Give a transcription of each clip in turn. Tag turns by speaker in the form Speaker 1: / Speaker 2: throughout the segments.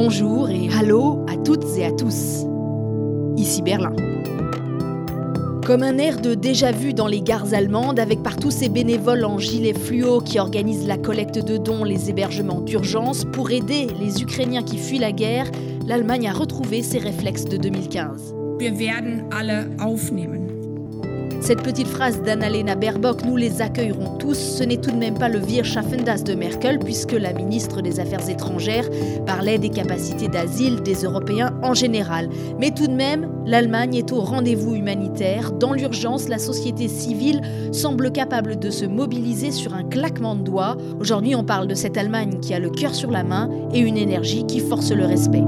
Speaker 1: Bonjour et hallo à toutes et à tous. Ici Berlin. Comme un air de déjà-vu dans les gares allemandes, avec partout ces bénévoles en gilet fluo qui organisent la collecte de dons, les hébergements d'urgence, pour aider les Ukrainiens qui fuient la guerre, l'Allemagne a retrouvé ses réflexes de 2015.
Speaker 2: Wir werden alle aufnehmen.
Speaker 1: Cette petite phrase d'Annalena Baerbock, nous les accueillerons tous, ce n'est tout de même pas le Wir schaffen das de Merkel, puisque la ministre des Affaires étrangères parlait des capacités d'asile des Européens en général. Mais tout de même, l'Allemagne est au rendez-vous humanitaire. Dans l'urgence, la société civile semble capable de se mobiliser sur un claquement de doigts. Aujourd'hui, on parle de cette Allemagne qui a le cœur sur la main et une énergie qui force le respect.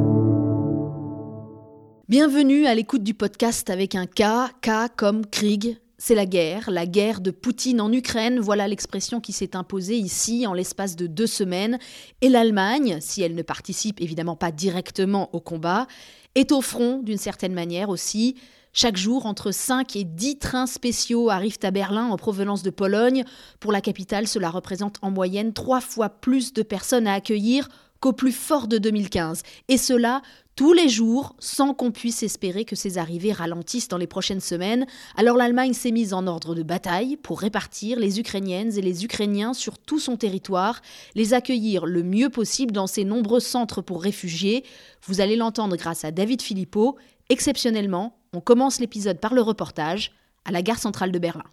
Speaker 1: Bienvenue à l'écoute du podcast avec un K, K comme Krieg, c'est la guerre, la guerre de Poutine en Ukraine, voilà l'expression qui s'est imposée ici en l'espace de deux semaines. Et l'Allemagne, si elle ne participe évidemment pas directement au combat, est au front d'une certaine manière aussi. Chaque jour, entre 5 et 10 trains spéciaux arrivent à Berlin en provenance de Pologne. Pour la capitale, cela représente en moyenne trois fois plus de personnes à accueillir qu'au plus fort de 2015. Et cela tous les jours, sans qu'on puisse espérer que ces arrivées ralentissent dans les prochaines semaines. Alors l'Allemagne s'est mise en ordre de bataille pour répartir les Ukrainiennes et les Ukrainiens sur tout son territoire, les accueillir le mieux possible dans ses nombreux centres pour réfugiés. Vous allez l'entendre grâce à David Philippot. Exceptionnellement, on commence l'épisode par le reportage à la gare centrale de Berlin.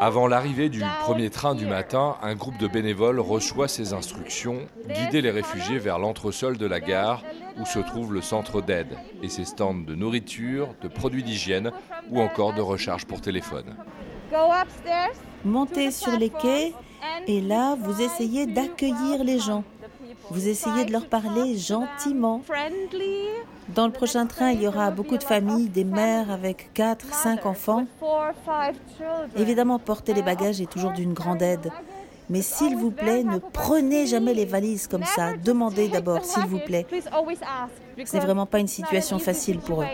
Speaker 3: Avant l'arrivée du premier train du matin, un groupe de bénévoles reçoit ces instructions, guider les réfugiés vers l'entresol de la gare où se trouve le centre d'aide et ses stands de nourriture, de produits d'hygiène ou encore de recharge pour téléphone.
Speaker 4: Montez sur les quais et là, vous essayez d'accueillir les gens. Vous essayez de leur parler gentiment. Dans le prochain train, il y aura beaucoup de familles, des mères avec 4, 5 enfants. Évidemment, porter les bagages est toujours d'une grande aide. Mais s'il vous plaît, ne prenez jamais les valises comme ça. Demandez d'abord, s'il vous plaît. Ce n'est vraiment pas une situation facile pour eux.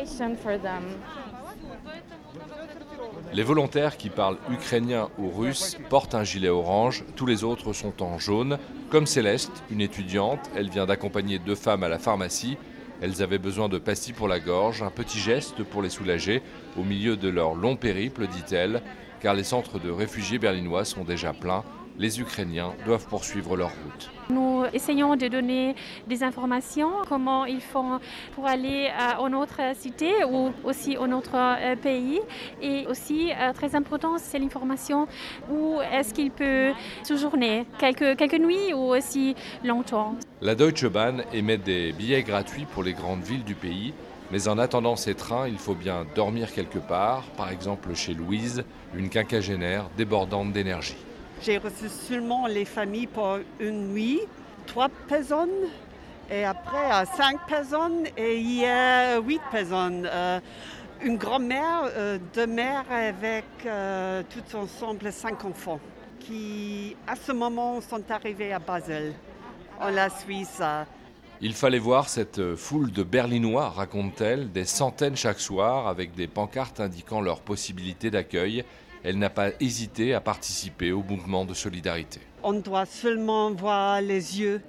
Speaker 3: Les volontaires qui parlent ukrainien ou russe portent un gilet orange, tous les autres sont en jaune. Comme Céleste, une étudiante, elle vient d'accompagner deux femmes à la pharmacie. Elles avaient besoin de pastilles pour la gorge, un petit geste pour les soulager au milieu de leur long périple, dit-elle, car les centres de réfugiés berlinois sont déjà pleins les Ukrainiens doivent poursuivre leur route.
Speaker 5: Nous essayons de donner des informations, comment ils font pour aller à une autre cité ou aussi à autre euh, pays. Et aussi, euh, très important, c'est l'information où est-ce qu'il peut séjourner, quelques, quelques nuits ou aussi longtemps.
Speaker 3: La Deutsche Bahn émet des billets gratuits pour les grandes villes du pays. Mais en attendant ces trains, il faut bien dormir quelque part, par exemple chez Louise, une quinquagénaire débordante d'énergie.
Speaker 6: J'ai reçu seulement les familles pour une nuit, trois personnes, et après euh, cinq personnes, et hier huit personnes. Euh, une grand-mère, euh, deux mères avec tout ensemble cinq enfants qui, à ce moment, sont arrivés à Basel, en la Suisse.
Speaker 3: Il fallait voir cette foule de Berlinois, raconte-t-elle, des centaines chaque soir, avec des pancartes indiquant leurs possibilités d'accueil elle n'a pas hésité à participer au mouvement de solidarité.
Speaker 6: On doit seulement voir les yeux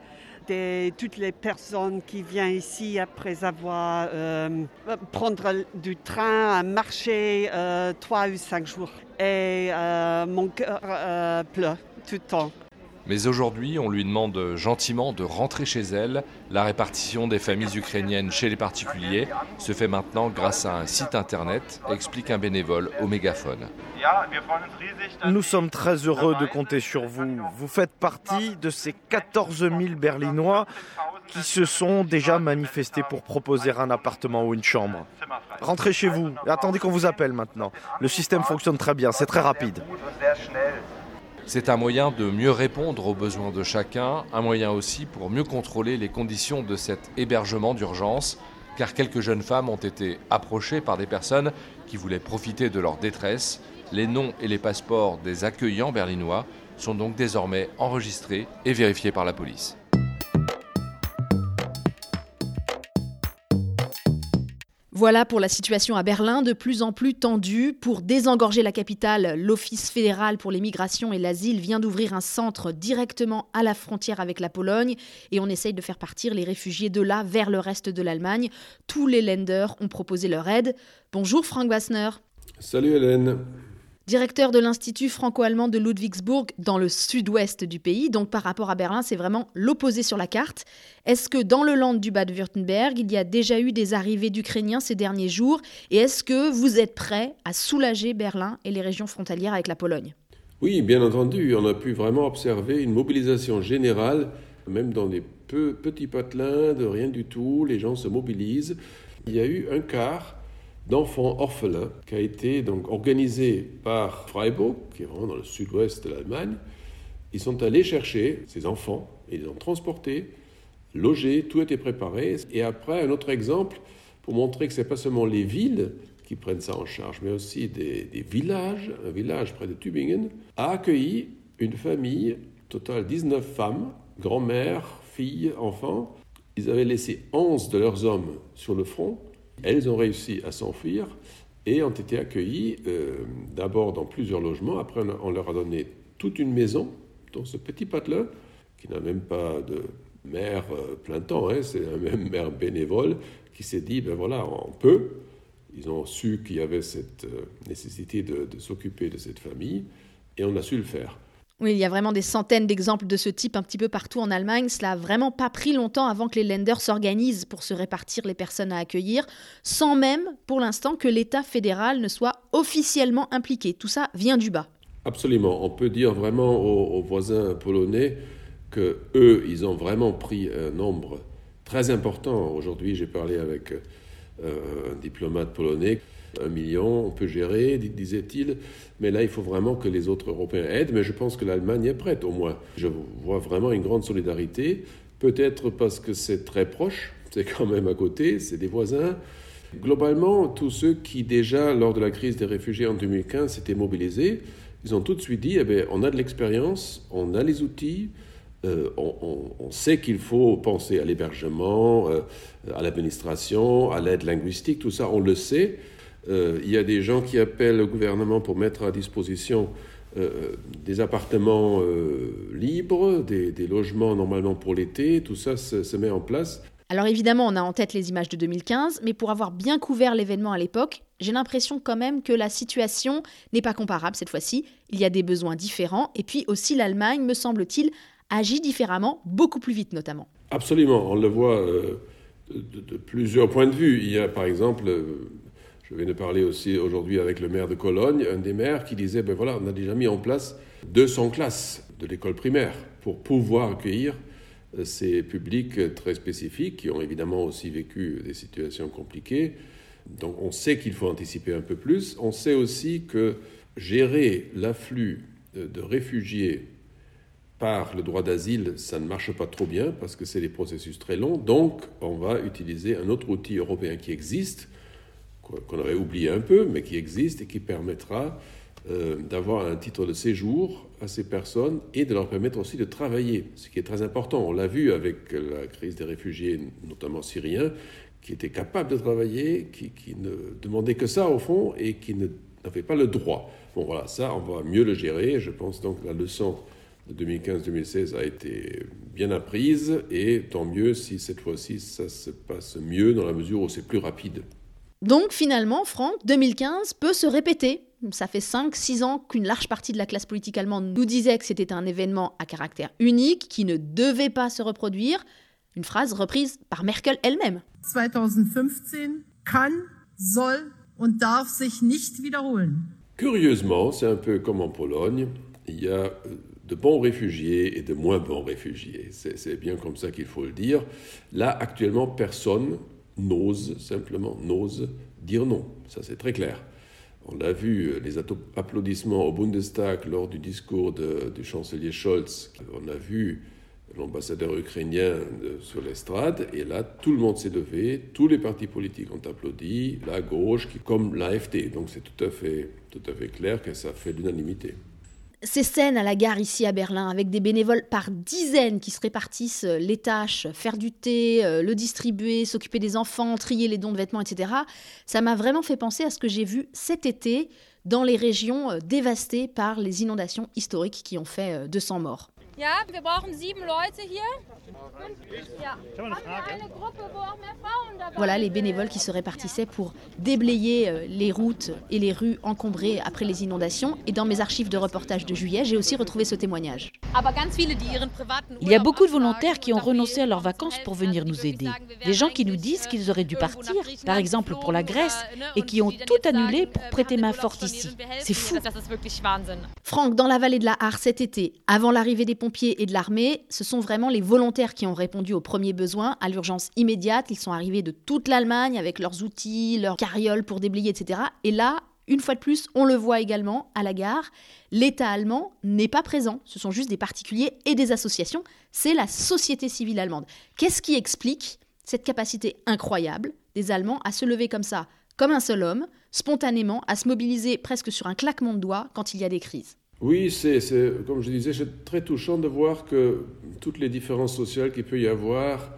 Speaker 6: de toutes les personnes qui viennent ici après avoir euh, prendre du train, marcher euh, trois ou cinq jours. Et euh, mon cœur pleure tout le temps.
Speaker 3: Mais aujourd'hui, on lui demande gentiment de rentrer chez elle. La répartition des familles ukrainiennes chez les particuliers se fait maintenant grâce à un site internet, explique un bénévole au mégaphone.
Speaker 7: Nous sommes très heureux de compter sur vous. Vous faites partie de ces 14 000 Berlinois qui se sont déjà manifestés pour proposer un appartement ou une chambre. Rentrez chez vous et attendez qu'on vous appelle maintenant. Le système fonctionne très bien, c'est très rapide.
Speaker 3: C'est un moyen de mieux répondre aux besoins de chacun, un moyen aussi pour mieux contrôler les conditions de cet hébergement d'urgence, car quelques jeunes femmes ont été approchées par des personnes qui voulaient profiter de leur détresse. Les noms et les passeports des accueillants berlinois sont donc désormais enregistrés et vérifiés par la police.
Speaker 1: Voilà pour la situation à Berlin, de plus en plus tendue. Pour désengorger la capitale, l'Office fédéral pour les migrations et l'asile vient d'ouvrir un centre directement à la frontière avec la Pologne et on essaye de faire partir les réfugiés de là vers le reste de l'Allemagne. Tous les lenders ont proposé leur aide. Bonjour Frank Wassner.
Speaker 8: Salut Hélène
Speaker 1: directeur de l'Institut franco-allemand de Ludwigsburg dans le sud-ouest du pays. Donc par rapport à Berlin, c'est vraiment l'opposé sur la carte. Est-ce que dans le land du Bade-Württemberg, il y a déjà eu des arrivées d'Ukrainiens ces derniers jours? Et est-ce que vous êtes prêt à soulager Berlin et les régions frontalières avec la Pologne?
Speaker 8: Oui, bien entendu. On a pu vraiment observer une mobilisation générale, même dans des petits patelins de rien du tout. Les gens se mobilisent. Il y a eu un quart d'enfants orphelins qui a été donc organisé par Freiburg, qui est vraiment dans le sud-ouest de l'Allemagne. Ils sont allés chercher ces enfants, ils les ont transportés, logés, tout était préparé. Et après, un autre exemple pour montrer que ce n'est pas seulement les villes qui prennent ça en charge, mais aussi des, villages. Un village près de Tübingen a accueilli une famille, totale 19 femmes, grand-mère, filles, enfants. Ils avaient laissé 11 de leurs hommes sur le front elles ont réussi à s'enfuir et ont été accueillies euh, d'abord dans plusieurs logements. Après, on leur a donné toute une maison dans ce petit patelin qui n'a même pas de mère euh, plein temps, hein, c'est un même mère bénévole qui s'est dit ben voilà, on peut. Ils ont su qu'il y avait cette euh, nécessité de s'occuper de cette famille et on a su le faire.
Speaker 1: Oui, il y a vraiment des centaines d'exemples de ce type un petit peu partout en Allemagne. Cela n'a vraiment pas pris longtemps avant que les lenders s'organisent pour se répartir les personnes à accueillir, sans même, pour l'instant, que l'État fédéral ne soit officiellement impliqué. Tout ça vient du bas.
Speaker 8: Absolument. On peut dire vraiment aux, voisins polonais que eux, ils ont vraiment pris un nombre très important. Aujourd'hui, j'ai parlé avec euh, un diplomate polonais un million, on peut gérer, disait-il. Mais là, il faut vraiment que les autres Européens aident. Mais je pense que l'Allemagne est prête, au moins. Je vois vraiment une grande solidarité. Peut-être parce que c'est très proche, c'est quand même à côté, c'est des voisins. Globalement, tous ceux qui déjà, lors de la crise des réfugiés en 2015, s'étaient mobilisés, ils ont tout de suite dit, eh bien, on a de l'expérience, on a les outils, euh, on, sait qu'il faut penser à l'hébergement, euh, à l'administration, à l'aide linguistique, tout ça, on le sait. Euh, il y a des gens qui appellent le gouvernement pour mettre à disposition euh, des appartements euh, libres, des, logements normalement pour l'été, tout ça se, met en place.
Speaker 1: Alors évidemment, on a en tête les images de 2015, mais pour avoir bien couvert l'événement à l'époque, j'ai l'impression quand même que la situation n'est pas comparable cette fois-ci. Il y a des besoins différents, et puis aussi l'Allemagne, me semble-t-il, agit différemment, beaucoup plus vite notamment.
Speaker 8: Absolument, on le voit de, de, plusieurs points de vue. Il y a par exemple je viens de parler aussi aujourd'hui avec le maire de Cologne, un des maires qui disait, ben voilà, on a déjà mis en place 200 classes de l'école primaire pour pouvoir accueillir euh, ces publics très spécifiques qui ont évidemment aussi vécu des situations compliquées. Donc on sait qu'il faut anticiper un peu plus. On sait aussi que gérer l'afflux de réfugiés par le droit d'asile, ça ne marche pas trop bien parce que c'est des processus très longs. Donc on va utiliser un autre outil européen qui existe, qu'on avait oublié un peu, mais qui existe et qui permettra euh, d'avoir un titre de séjour à ces personnes et de leur permettre aussi de travailler, ce qui est très important. On l'a vu avec la crise des réfugiés, notamment syriens, qui étaient capables de travailler, qui, qui ne demandaient que ça au fond et qui n'avaient pas le droit. Bon voilà, ça, on va mieux le gérer. Je pense donc que la leçon de 2015-2016 a été bien apprise et tant mieux si cette fois-ci ça se passe mieux dans la mesure où c'est plus rapide.
Speaker 1: Donc finalement, Franck, 2015 peut se répéter. Ça fait 5-6 ans qu'une large partie de la classe politique allemande nous disait que c'était un événement à caractère unique, qui ne devait pas se reproduire. Une phrase reprise par Merkel elle-même.
Speaker 2: 2015 kann, soll und darf sich nicht wiederholen.
Speaker 8: Curieusement, c'est un peu comme en Pologne, il y a euh, de bons réfugiés et de moins bons réfugiés. C'est bien comme ça qu'il faut le dire. Là, actuellement, personne n'ose simplement, n'ose dire non. Ça, c'est très clair. On a vu euh, les applaudissements au Bundestag lors du discours du chancelier Scholz. On a vu l'ambassadeur ukrainien sur l'estrade, et là, tout le monde s'est levé, tous les partis politiques ont applaudi, la gauche, comme l'AFD. Donc c'est tout à fait, tout à fait clair que ça fait l'unanimité.
Speaker 1: Ces scènes à la gare ici à Berlin, avec des bénévoles par dizaines qui se répartissent euh, les tâches, faire du thé, euh, le distribuer, s'occuper des enfants, trier les dons de vêtements, etc., ça m'a vraiment fait penser à ce que j'ai vu cet été dans les régions euh, dévastées par les inondations historiques qui ont fait 200 morts. Voilà les bénévoles qui se répartissaient pour déblayer euh, les routes et les rues encombrées après les inondations. Et dans mes archives de reportage de juillet, j'ai aussi retrouvé ce témoignage.
Speaker 9: Il y a beaucoup de volontaires qui ont renoncé à leurs vacances pour venir nous aider. Des gens qui nous disent qu'ils auraient dû partir, par exemple pour la Grèce, et qui ont tout annulé pour prêter main forte ici. C'est fou.
Speaker 1: Franck, dans la vallée de la Hare cet été, avant l'arrivée des et de l'armée, ce sont vraiment les volontaires qui ont répondu aux premiers besoins, à l'urgence immédiate. Ils sont arrivés de toute l'Allemagne avec leurs outils, leurs carrioles pour déblayer, etc. Et là, une fois de plus, on le voit également à la gare, l'État allemand n'est pas présent. Ce sont juste des particuliers et des associations. C'est la société civile allemande. Qu'est-ce qui explique cette capacité incroyable des Allemands à se lever comme ça, comme un seul homme, spontanément, à se mobiliser presque sur un claquement de doigts quand il y a des crises?
Speaker 8: Oui, c'est, comme je disais, c'est très touchant de voir que toutes les différences sociales qu'il peut y avoir,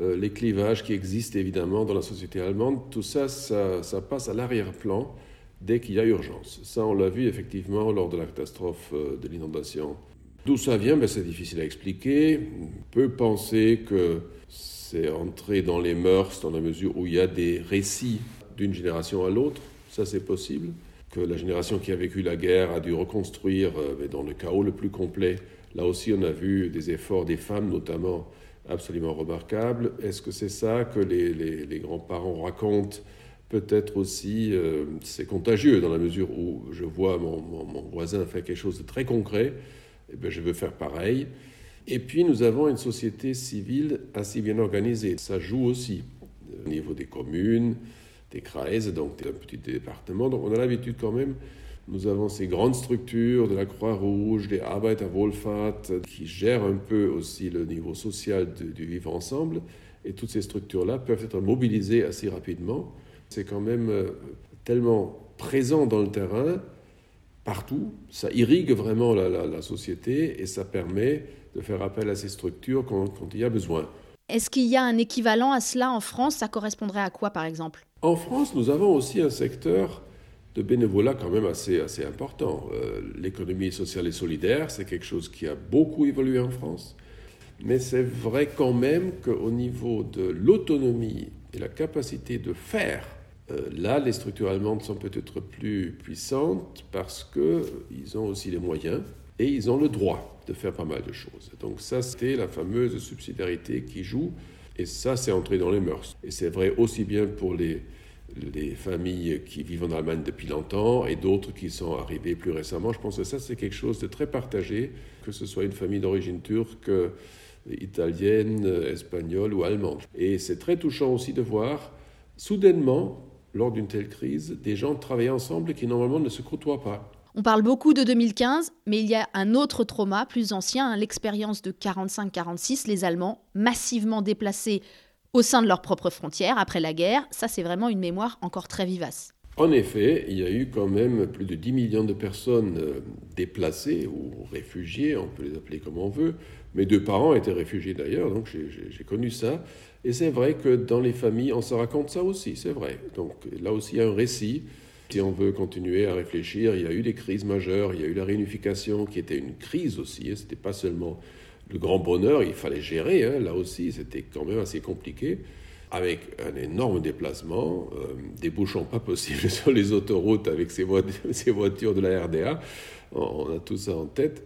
Speaker 8: euh, les clivages qui existent évidemment dans la société allemande, tout ça, ça, passe à l'arrière-plan dès qu'il y a urgence. Ça, on l'a vu effectivement lors de la catastrophe euh, de l'inondation. D'où ça vient, ben, c'est difficile à expliquer. On peut penser que c'est entré dans les mœurs dans la mesure où il y a des récits d'une génération à l'autre. Ça, c'est possible que la génération qui a vécu la guerre a dû reconstruire euh, dans le chaos le plus complet. Là aussi, on a vu des efforts des femmes, notamment, absolument remarquables. Est-ce que c'est ça que les, grands-parents racontent? Peut-être aussi, euh, c'est contagieux dans la mesure où je vois mon, voisin faire quelque chose de très concret, et eh je veux faire pareil. Et puis nous avons une société civile assez bien organisée. Ça joue aussi au niveau des communes, des Kreise, donc un petit département. Donc on a l'habitude quand même, nous avons ces grandes structures de la Croix-Rouge, des Arbeiterwohlfahrt, qui gèrent un peu aussi le niveau social du vivre ensemble. Et toutes ces structures-là peuvent être mobilisées assez rapidement. C'est quand même euh, tellement présent dans le terrain, partout, ça irrigue vraiment la, société et ça permet de faire appel à ces structures quand il y a besoin.
Speaker 1: Est-ce qu'il y a un équivalent à cela en France? Ça correspondrait à quoi, par exemple?
Speaker 8: En France, nous avons aussi un secteur de bénévolat quand même assez, assez important. Euh, l'économie sociale et solidaire, c'est quelque chose qui a beaucoup évolué en France. Mais c'est vrai quand même qu'au niveau de l'autonomie et la capacité de faire, euh, là, les structures allemandes sont peut-être plus puissantes parce qu'ils ont aussi les moyens et ils ont le droit de faire pas mal de choses. Donc ça, c'était la fameuse subsidiarité qui joue, et ça, c'est entré dans les mœurs. Et c'est vrai aussi bien pour les, les familles qui vivent en Allemagne depuis longtemps et d'autres qui sont arrivées plus récemment. Je pense que ça, c'est quelque chose de très partagé, que ce soit une famille d'origine turque, italienne, espagnole ou allemande. Et c'est très touchant aussi de voir, soudainement, lors d'une telle crise, des gens travailler ensemble qui normalement ne se côtoient pas.
Speaker 1: On parle beaucoup de 2015, mais il y a un autre trauma plus ancien, hein, l'expérience de 45-46, les Allemands massivement déplacés au sein de leurs propres frontières après la guerre. Ça, c'est vraiment une mémoire encore très vivace.
Speaker 8: En effet, il y a eu quand même plus de 10 millions de personnes euh, déplacées ou réfugiées, on peut les appeler comme on veut. Mes deux parents étaient réfugiés d'ailleurs, donc j'ai connu ça. Et c'est vrai que dans les familles, on se raconte ça aussi, c'est vrai. Donc là aussi, il y a un récit si on veut continuer à réfléchir, il y a eu des crises majeures, il y a eu la réunification qui était une crise aussi, ce n'était pas seulement le grand bonheur, il fallait gérer, hein. là aussi c'était quand même assez compliqué, avec un énorme déplacement, euh, des bouchons pas possibles sur les autoroutes avec ces, voitures de la RDA, on a tout ça en tête.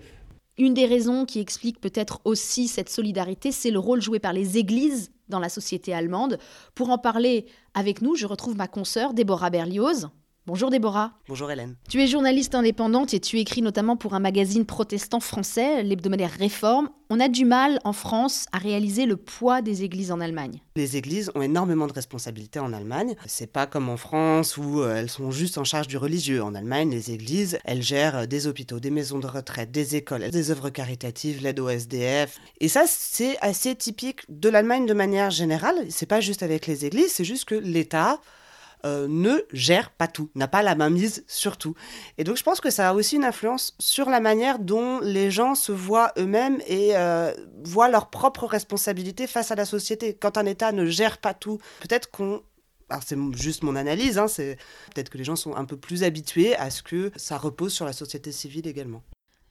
Speaker 1: Une des raisons qui explique peut-être aussi cette solidarité, c'est le rôle joué par les églises dans la société allemande. Pour en parler avec nous, je retrouve ma consoeur Déborah Berlioz. Bonjour Déborah.
Speaker 10: Bonjour Hélène.
Speaker 1: Tu es journaliste indépendante et tu écris notamment pour un magazine protestant français, l'hebdomadaire Réforme. On a du mal en France à réaliser le poids des églises en Allemagne.
Speaker 10: Les églises ont énormément de responsabilités en Allemagne. C'est pas comme en France où euh, elles sont juste en charge du religieux. En Allemagne, les églises, elles gèrent des hôpitaux, des maisons de retraite, des écoles, des œuvres caritatives, l'aide au SDF. Et ça, c'est assez typique de l'Allemagne de manière générale. C'est pas juste avec les églises, c'est juste que l'État euh, ne gère pas tout, n'a pas la main mise sur tout. Et donc je pense que ça a aussi une influence sur la manière dont les gens se voient eux-mêmes et euh, voient leurs propres responsabilités face à la société. Quand un État ne gère pas tout, peut-être qu'on alors c'est juste mon analyse, hein, c'est peut-être que les gens sont un peu plus habitués à ce que ça repose sur la société civile également.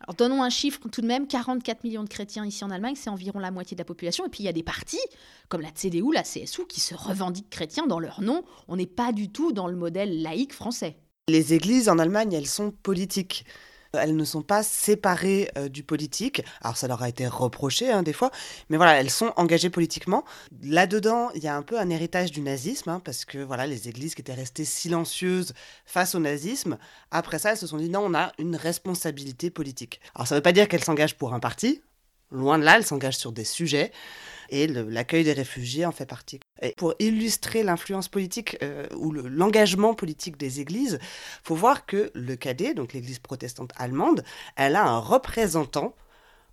Speaker 1: Alors donnons un chiffre tout de même, 44 millions de chrétiens ici en Allemagne, c'est environ la moitié de la population. Et puis il y a des partis, comme la CDU, la CSU, qui se revendiquent chrétiens dans leur nom. On n'est pas du tout dans le modèle laïque français.
Speaker 10: Les églises en Allemagne, elles sont politiques. Elles ne sont pas séparées euh, du politique. Alors ça leur a été reproché hein, des fois, mais voilà, elles sont engagées politiquement. Là-dedans, il y a un peu un héritage du nazisme, hein, parce que voilà, les églises qui étaient restées silencieuses face au nazisme, après ça, elles se sont dit non, on a une responsabilité politique. Alors ça ne veut pas dire qu'elles s'engagent pour un parti. Loin de là, elles s'engagent sur des sujets et l'accueil des réfugiés en fait partie. Pour illustrer l'influence politique euh, ou l'engagement politique des églises, faut voir que le cadet, donc l'église protestante allemande, elle a un représentant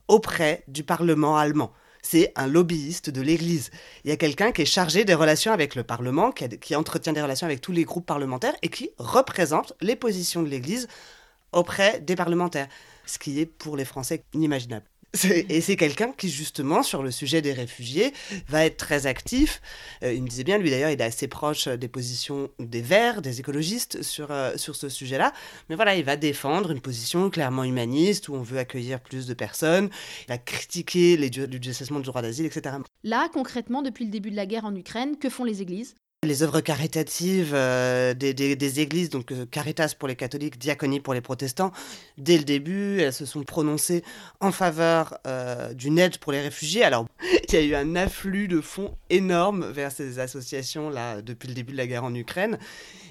Speaker 10: auprès du Parlement allemand c'est un lobbyiste de l'Église. Il y a quelqu'un qui est chargé des relations avec le Parlement, qui, qui, entretient des relations avec tous les groupes parlementaires et qui représente les positions de l'Église auprès des parlementaires, ce qui est pour les Français inimaginable. Et c'est quelqu'un qui, justement, sur le sujet des réfugiés, va être très actif. Euh, il me disait bien, lui d'ailleurs, il est assez proche des positions des Verts, des écologistes sur, euh, sur ce sujet-là. Mais voilà, il va défendre une position clairement humaniste où on veut accueillir plus de personnes. Il va critiquer les, du décessement du droit d'asile, etc.
Speaker 1: Là, concrètement, depuis le début de la guerre en Ukraine, que font les églises?
Speaker 10: Les œuvres caritatives euh, des, églises, donc euh, Caritas pour les catholiques, Diaconie pour les protestants, dès le début, elles se sont prononcées en faveur euh, d'une aide pour les réfugiés. Alors, il y a eu un afflux de fonds énorme vers ces associations-là depuis le début de la guerre en Ukraine.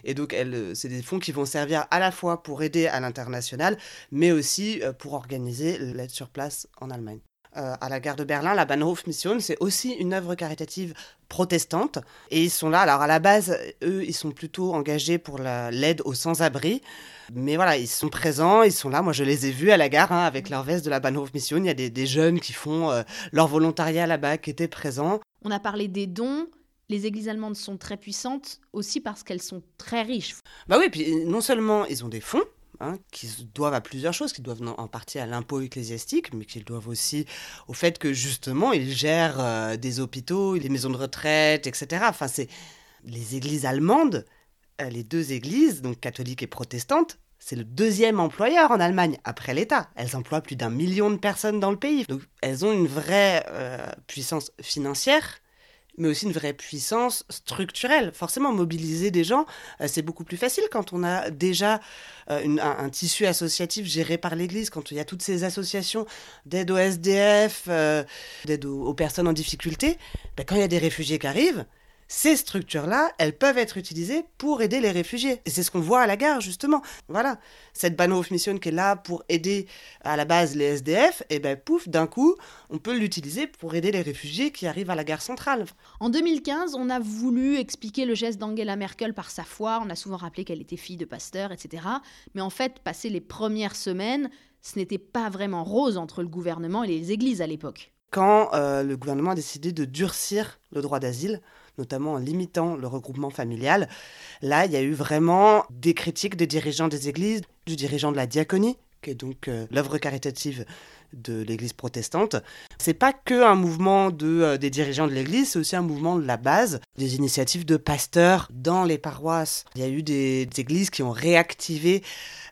Speaker 10: Et donc, c'est des fonds qui vont servir à la fois pour aider à l'international, mais aussi pour organiser l'aide sur place en Allemagne. Euh, à la gare de Berlin, la Bahnhof Mission, c'est aussi une œuvre caritative protestante. Et ils sont là, alors à la base, eux, ils sont plutôt engagés pour l'aide aux sans-abri. Mais voilà, ils sont présents, ils sont là. Moi, je les ai vus à la gare hein, avec leur veste de la Bahnhof Mission. Il y a des, jeunes qui font euh, leur volontariat là-bas, qui étaient présents.
Speaker 1: On a parlé des dons. Les églises allemandes sont très puissantes aussi parce qu'elles sont très riches.
Speaker 10: Bah oui, puis non seulement ils ont des fonds, Hein, qui doivent à plusieurs choses, qui doivent en partie à l'impôt ecclésiastique, mais qui doivent aussi au fait que justement ils gèrent euh, des hôpitaux, des maisons de retraite, etc. Enfin, c'est les églises allemandes, euh, les deux églises, donc catholiques et protestantes, c'est le deuxième employeur en Allemagne après l'État. Elles emploient plus d'un million de personnes dans le pays. Donc elles ont une vraie euh, puissance financière mais aussi une vraie puissance structurelle. Forcément, mobiliser des gens, euh, c'est beaucoup plus facile quand on a déjà euh, un, tissu associatif géré par l'Église, quand il y a toutes ces associations d'aide au SDF, euh, d'aide aux, personnes en difficulté. Ben, quand il y a des réfugiés qui arrivent, ces structures-là, elles peuvent être utilisées pour aider les réfugiés. Et c'est ce qu'on voit à la gare, justement. Voilà. Cette Bahnhof Mission qui est là pour aider à la base les SDF, et ben pouf, d'un coup, on peut l'utiliser pour aider les réfugiés qui arrivent à la gare centrale.
Speaker 1: En 2015, on a voulu expliquer le geste d'Angela Merkel par sa foi. On a souvent rappelé qu'elle était fille de pasteur, etc. Mais en fait, passé les premières semaines, ce n'était pas vraiment rose entre le gouvernement et les églises à l'époque.
Speaker 10: Quand euh, le gouvernement a décidé de durcir le droit d'asile, notamment en limitant le regroupement familial. Là, il y a eu vraiment des critiques des dirigeants des églises, du dirigeant de la diaconie, qui est donc euh, l'œuvre caritative de l'Église protestante. C'est pas que un mouvement de, euh, des dirigeants de l'Église, c'est aussi un mouvement de la base, des initiatives de pasteurs dans les paroisses. Il y a eu des, églises qui ont réactivé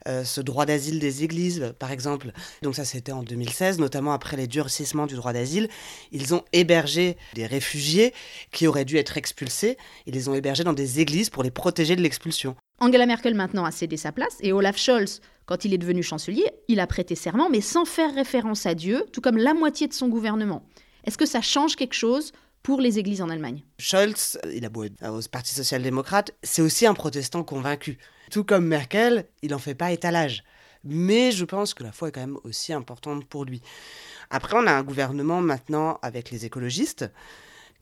Speaker 10: euh, ce droit d'asile des églises, par exemple. Donc ça, c'était en 2016, notamment après les durcissements du droit d'asile. Ils ont hébergé des réfugiés qui auraient dû être expulsés. Ils les ont hébergés dans des églises pour les protéger de l'expulsion.
Speaker 1: Angela Merkel maintenant a cédé sa place et Olaf Scholz, quand il est devenu chancelier, il a prêté serment mais sans faire référence à Dieu, tout comme la moitié de son gouvernement. Est-ce que ça change quelque chose pour les églises en Allemagne?
Speaker 10: Scholz, il a beau être au Parti social-démocrate, c'est aussi un protestant convaincu. Tout comme Merkel, il n'en fait pas étalage. Mais je pense que la foi est quand même aussi importante pour lui. Après, on a un gouvernement maintenant avec les écologistes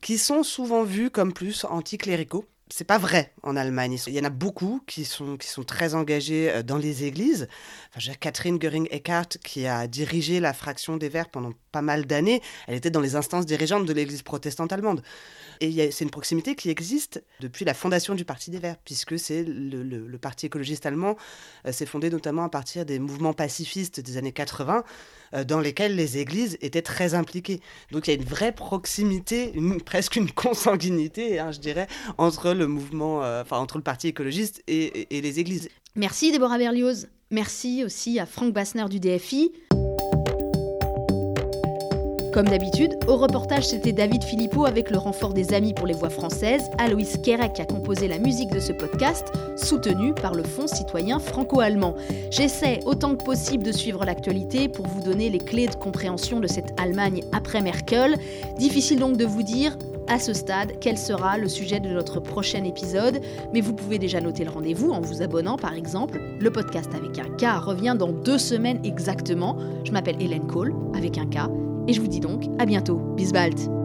Speaker 10: qui sont souvent vus comme plus anticléricaux c'est pas vrai en Allemagne. Il y en a beaucoup qui sont, qui sont très engagés euh, dans les églises. Enfin, Catherine Göring-Eckardt qui a dirigé la fraction des Verts pendant pas mal d'années. Elle était dans les instances dirigeantes de l'église protestante allemande. Et c'est une proximité qui existe depuis la fondation du Parti des Verts, puisque c'est le, Parti écologiste allemand euh, s'est fondé notamment à partir des mouvements pacifistes des années 80, euh, dans lesquels les églises étaient très impliquées. Donc il y a une vraie proximité, presque une consanguinité, hein, je dirais, entre le mouvement, euh, enfin entre le Parti écologiste et, les églises.
Speaker 1: Merci Déborah Berlioz. Merci aussi à Franck Bassner du DFI. Comme d'habitude, au reportage, c'était David Philippot avec le renfort des Amis pour les voix françaises, Aloïs Kerek a composé la musique de ce podcast, soutenu par le Fonds citoyen franco-allemand. J'essaie autant que possible de suivre l'actualité pour vous donner les clés de compréhension de cette Allemagne après Merkel. Difficile donc de vous dire à ce stade quel sera le sujet de notre prochain épisode, mais vous pouvez déjà noter le rendez-vous en vous abonnant par exemple. Le podcast avec un K revient dans deux semaines exactement. Je m'appelle Hélène Cole avec un K et je vous dis donc à bientôt. Bis bald